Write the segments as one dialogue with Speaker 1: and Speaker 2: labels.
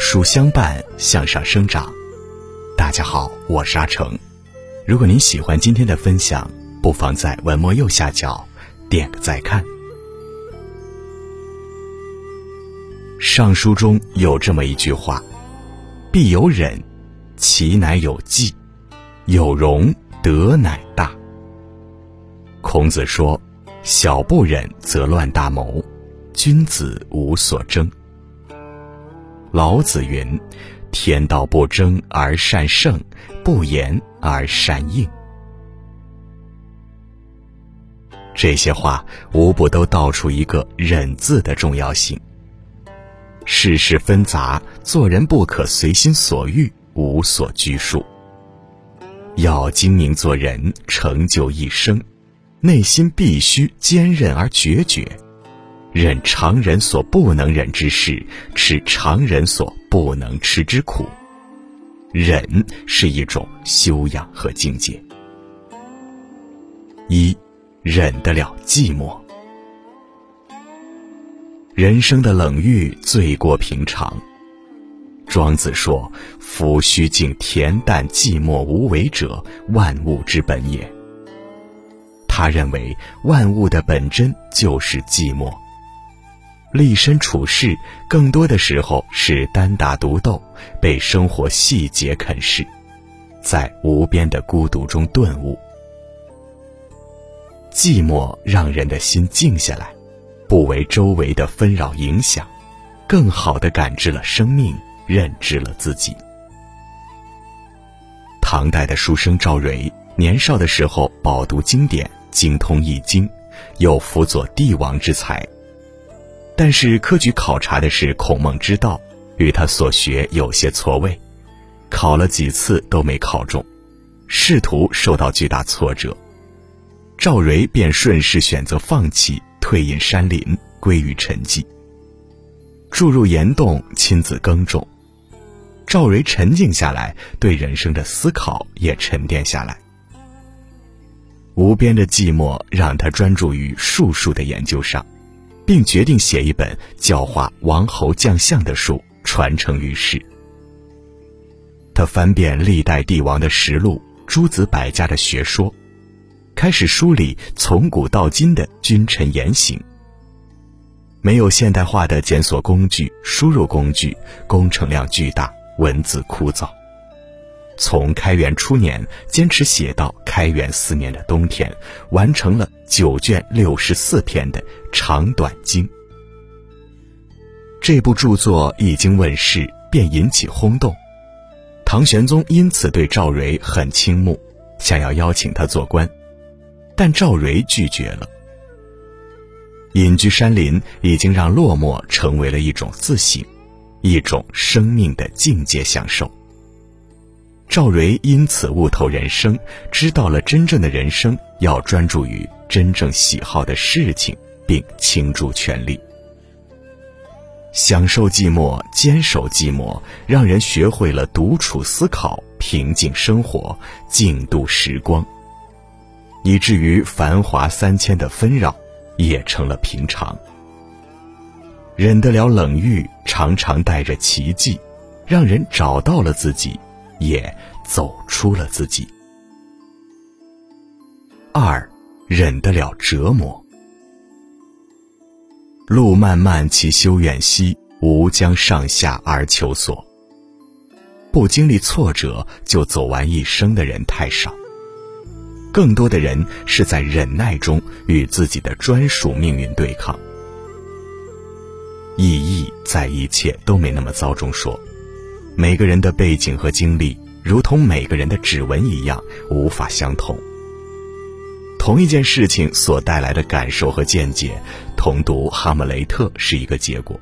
Speaker 1: 书相伴，向上生长。大家好，我是阿成。如果您喜欢今天的分享，不妨在文末右下角点个再看。尚书中有这么一句话：“必有忍，其乃有继；有容，德乃大。”孔子说：“小不忍则乱大谋，君子无所争。”老子云：“天道不争而善胜，不言而善应。”这些话无不都道出一个“忍”字的重要性。世事纷杂，做人不可随心所欲，无所拘束。要精明做人，成就一生，内心必须坚韧而决绝。忍常人所不能忍之事，吃常人所不能吃之苦。忍是一种修养和境界。一，忍得了寂寞。人生的冷遇最过平常。庄子说：“夫虚静恬淡寂寞无为者，万物之本也。”他认为万物的本真就是寂寞。立身处世，更多的时候是单打独斗，被生活细节啃噬，在无边的孤独中顿悟。寂寞让人的心静下来，不为周围的纷扰影响，更好的感知了生命，认知了自己。唐代的书生赵蕊，年少的时候饱读经典，精通易经，有辅佐帝王之才。但是科举考察的是孔孟之道，与他所学有些错位，考了几次都没考中，仕途受到巨大挫折，赵蕊便顺势选择放弃，退隐山林，归于沉寂。住入岩洞，亲自耕种，赵蕊沉静下来，对人生的思考也沉淀下来。无边的寂寞让他专注于术数的研究上。并决定写一本教化王侯将相的书，传承于世。他翻遍历代帝王的实录、诸子百家的学说，开始梳理从古到今的君臣言行。没有现代化的检索工具、输入工具，工程量巨大，文字枯燥。从开元初年坚持写到开元四年的冬天，完成了九卷六十四篇的长短经。这部著作一经问世，便引起轰动。唐玄宗因此对赵蕊很倾慕，想要邀请他做官，但赵蕊拒绝了。隐居山林，已经让落寞成为了一种自省，一种生命的境界享受。赵蕊因此悟透人生，知道了真正的人生要专注于真正喜好的事情，并倾注全力。享受寂寞，坚守寂寞，让人学会了独处思考、平静生活、静度时光，以至于繁华三千的纷扰也成了平常。忍得了冷遇，常常带着奇迹，让人找到了自己。也走出了自己。二，忍得了折磨。路漫漫其修远兮，吾将上下而求索。不经历挫折就走完一生的人太少，更多的人是在忍耐中与自己的专属命运对抗。意义在一切都没那么糟中说。每个人的背景和经历，如同每个人的指纹一样，无法相同。同一件事情所带来的感受和见解，同读《哈姆雷特》是一个结果。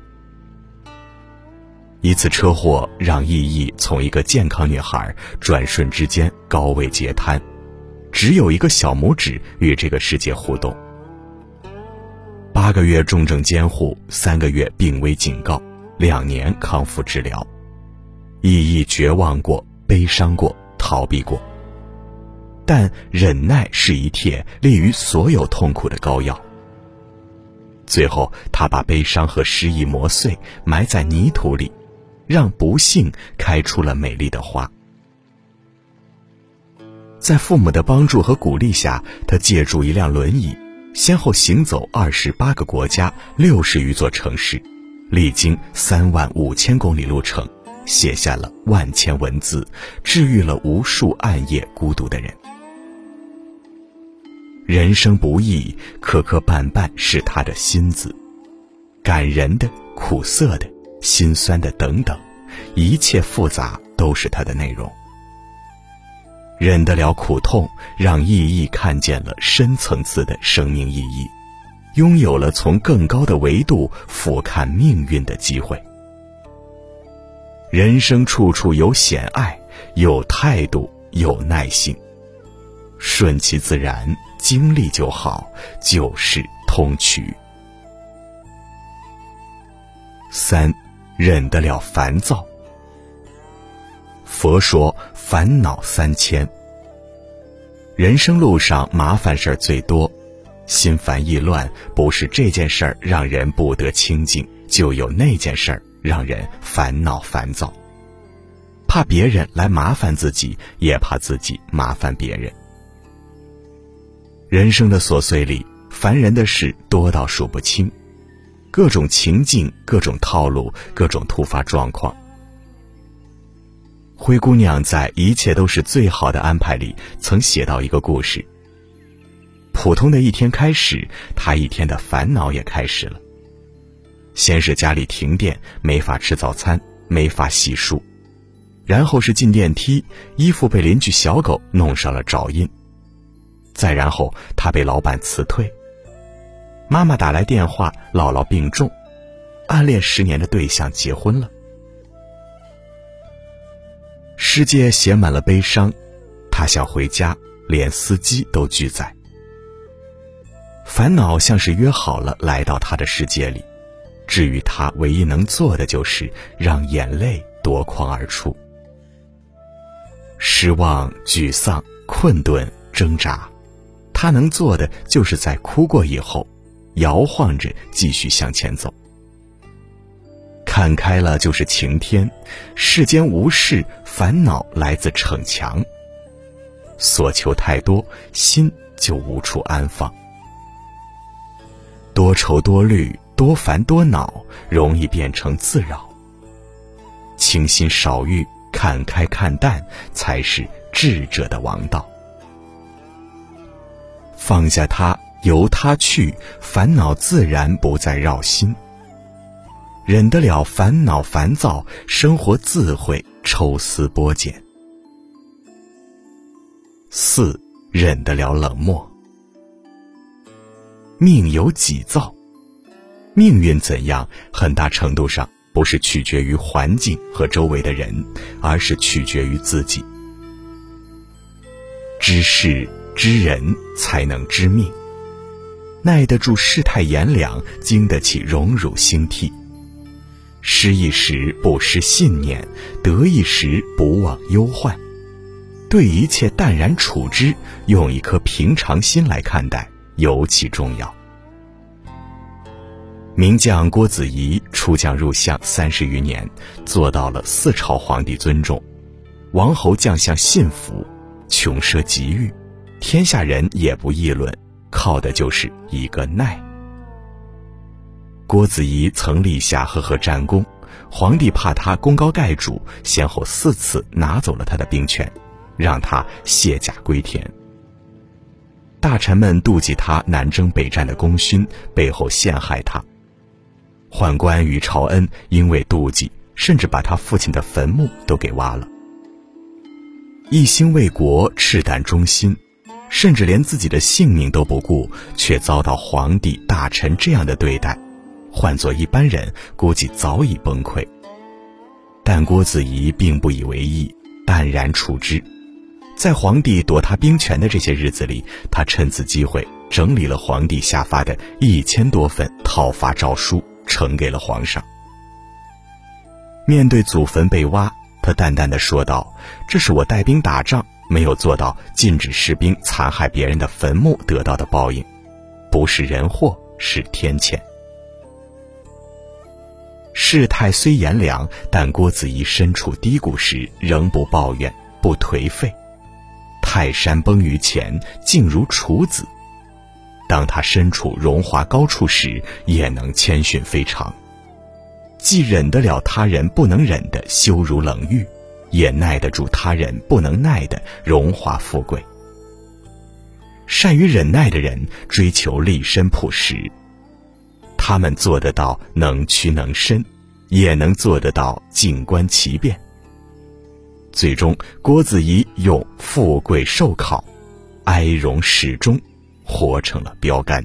Speaker 1: 一次车祸让意义从一个健康女孩转瞬之间高位截瘫，只有一个小拇指与这个世界互动。八个月重症监护，三个月病危警告，两年康复治疗。意义绝望过，悲伤过，逃避过。但忍耐是一帖利于所有痛苦的膏药。最后，他把悲伤和失意磨碎，埋在泥土里，让不幸开出了美丽的花。在父母的帮助和鼓励下，他借助一辆轮椅，先后行走二十八个国家、六十余座城市，历经三万五千公里路程，写下了万千文字，治愈了无数暗夜孤独的人。人生不易，磕磕绊绊是他的心字，感人的、苦涩的、心酸的等等，一切复杂都是他的内容。忍得了苦痛，让意义看见了深层次的生命意义，拥有了从更高的维度俯瞰命运的机会。人生处处有险隘，有态度，有耐性，顺其自然。经历就好，旧事通衢。三，忍得了烦躁。佛说烦恼三千。人生路上麻烦事儿最多，心烦意乱，不是这件事儿让人不得清净，就有那件事儿让人烦恼烦躁。怕别人来麻烦自己，也怕自己麻烦别人。人生的琐碎里，烦人的事多到数不清，各种情境、各种套路、各种突发状况。灰姑娘在《一切都是最好的安排》里曾写到一个故事：普通的一天开始，她一天的烦恼也开始了。先是家里停电，没法吃早餐，没法洗漱；然后是进电梯，衣服被邻居小狗弄上了爪印。再然后，他被老板辞退。妈妈打来电话，姥姥病重，暗恋十年的对象结婚了。世界写满了悲伤，他想回家，连司机都拒载。烦恼像是约好了来到他的世界里，至于他唯一能做的就是让眼泪夺眶而出。失望、沮丧、困顿、挣扎。他能做的，就是在哭过以后，摇晃着继续向前走。看开了就是晴天，世间无事，烦恼来自逞强。所求太多，心就无处安放。多愁多虑，多烦多恼，容易变成自扰。清心少欲，看开看淡，才是智者的王道。放下它，由它去，烦恼自然不再绕心。忍得了烦恼烦躁，生活自会抽丝剥茧。四，忍得了冷漠。命由己造，命运怎样，很大程度上不是取决于环境和周围的人，而是取决于自己。知事。知人才能知命，耐得住世态炎凉，经得起荣辱兴替。失意时不失信念，得意时不忘忧患，对一切淡然处之，用一颗平常心来看待，尤其重要。名将郭子仪出将入相三十余年，做到了四朝皇帝尊重，王侯将相信服，穷奢极欲。天下人也不议论，靠的就是一个耐。郭子仪曾立下赫赫战功，皇帝怕他功高盖主，先后四次拿走了他的兵权，让他卸甲归田。大臣们妒忌他南征北战的功勋，背后陷害他。宦官与朝恩因为妒忌，甚至把他父亲的坟墓都给挖了。一心为国，赤胆忠心。甚至连自己的性命都不顾，却遭到皇帝大臣这样的对待，换做一般人估计早已崩溃。但郭子仪并不以为意，淡然处之。在皇帝夺他兵权的这些日子里，他趁此机会整理了皇帝下发的一千多份讨伐诏书，呈给了皇上。面对祖坟被挖，他淡淡的说道：“这是我带兵打仗。”没有做到禁止士兵残害别人的坟墓得到的报应，不是人祸，是天谴。世态虽炎凉，但郭子仪身处低谷时仍不抱怨、不颓废。泰山崩于前，静如处子；当他身处荣华高处时，也能谦逊非常。既忍得了他人不能忍的羞辱冷遇，也耐得住他人不能耐的荣华富贵。善于忍耐的人，追求立身朴实。他们做得到能屈能伸，也能做得到静观其变。最终，郭子仪用富贵受考，哀荣始终，活成了标杆。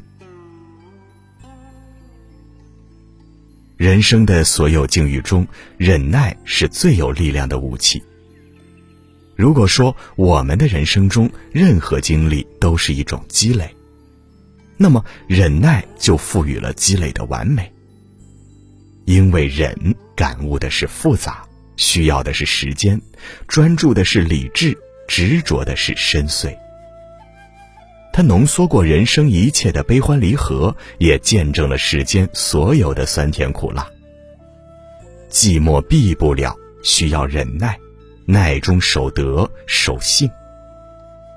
Speaker 1: 人生的所有境遇中，忍耐是最有力量的武器。如果说我们的人生中任何经历都是一种积累。那么，忍耐就赋予了积累的完美。因为忍感悟的是复杂，需要的是时间，专注的是理智，执着的是深邃。它浓缩过人生一切的悲欢离合，也见证了世间所有的酸甜苦辣。寂寞避不了，需要忍耐，耐中守德，守性。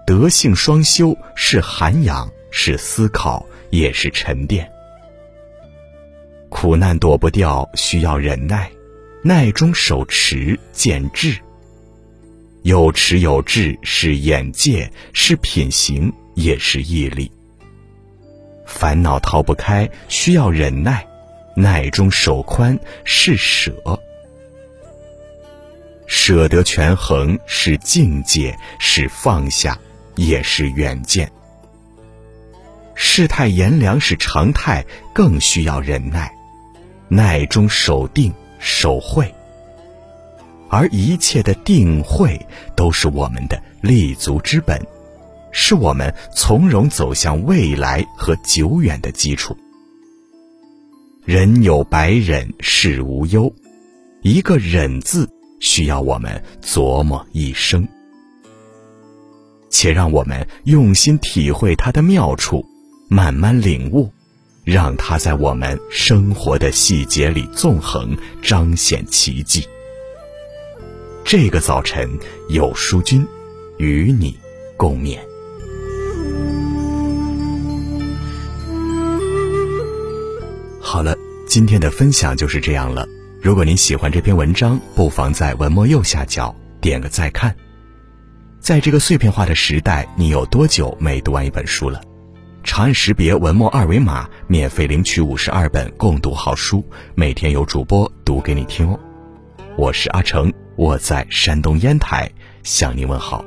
Speaker 1: 德性双修是涵养。是思考，也是沉淀。苦难躲不掉，需要忍耐；耐中守持，见智。有持有智，是眼界，是品行，也是毅力。烦恼逃不开，需要忍耐；耐中守宽，是舍。舍得权衡，是境界，是放下，也是远见。世态炎凉是常态，更需要忍耐，耐中守定、守慧。而一切的定慧，都是我们的立足之本，是我们从容走向未来和久远的基础。人有百忍，事无忧。一个忍字，需要我们琢磨一生。且让我们用心体会它的妙处。慢慢领悟，让它在我们生活的细节里纵横，彰显奇迹。这个早晨，有书君与你共勉。好了，今天的分享就是这样了。如果您喜欢这篇文章，不妨在文末右下角点个再看。在这个碎片化的时代，你有多久没读完一本书了？长按识别文末二维码，免费领取五十二本共读好书，每天有主播读给你听哦。我是阿成，我在山东烟台向您问好。